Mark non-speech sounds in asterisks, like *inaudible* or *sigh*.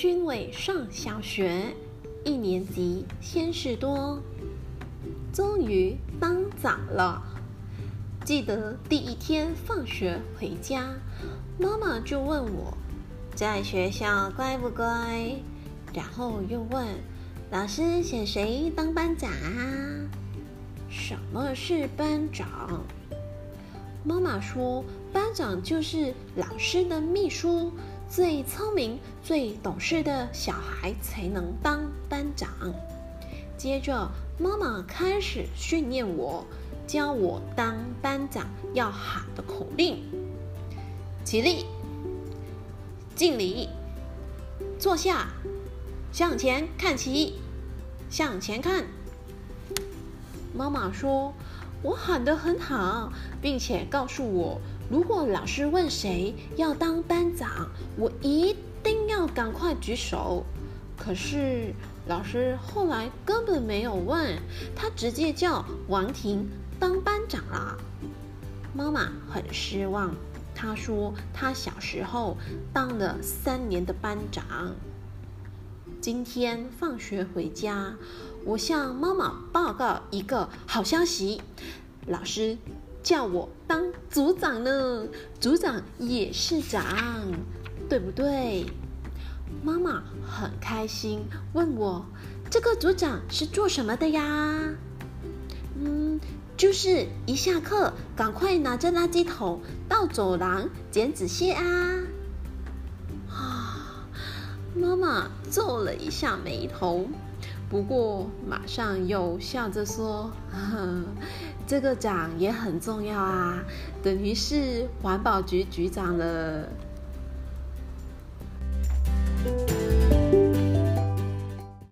君伟上小学一年级，先是多。终于当早了。记得第一天放学回家，妈妈就问我，在学校乖不乖？然后又问老师选谁当班长啊？什么是班长？妈妈说，班长就是老师的秘书，最聪明、最懂事的小孩才能当班长。接着，妈妈开始训练我。教我当班长要喊的口令：起立、敬礼、坐下、向前看齐、向前看。妈妈说：“我喊得很好，并且告诉我，如果老师问谁要当班长，我一定要赶快举手。”可是老师后来根本没有问，他直接叫王婷。当班长啦，妈妈很失望。她说她小时候当了三年的班长。今天放学回家，我向妈妈报告一个好消息：老师叫我当组长呢，组长也是长，对不对？妈妈很开心，问我这个组长是做什么的呀？嗯。就是一下课，赶快拿着垃圾桶到走廊捡纸屑啊！啊，妈妈皱了一下眉头，不过马上又笑着说：“ *laughs* 这个奖也很重要啊，等于是环保局局长了。”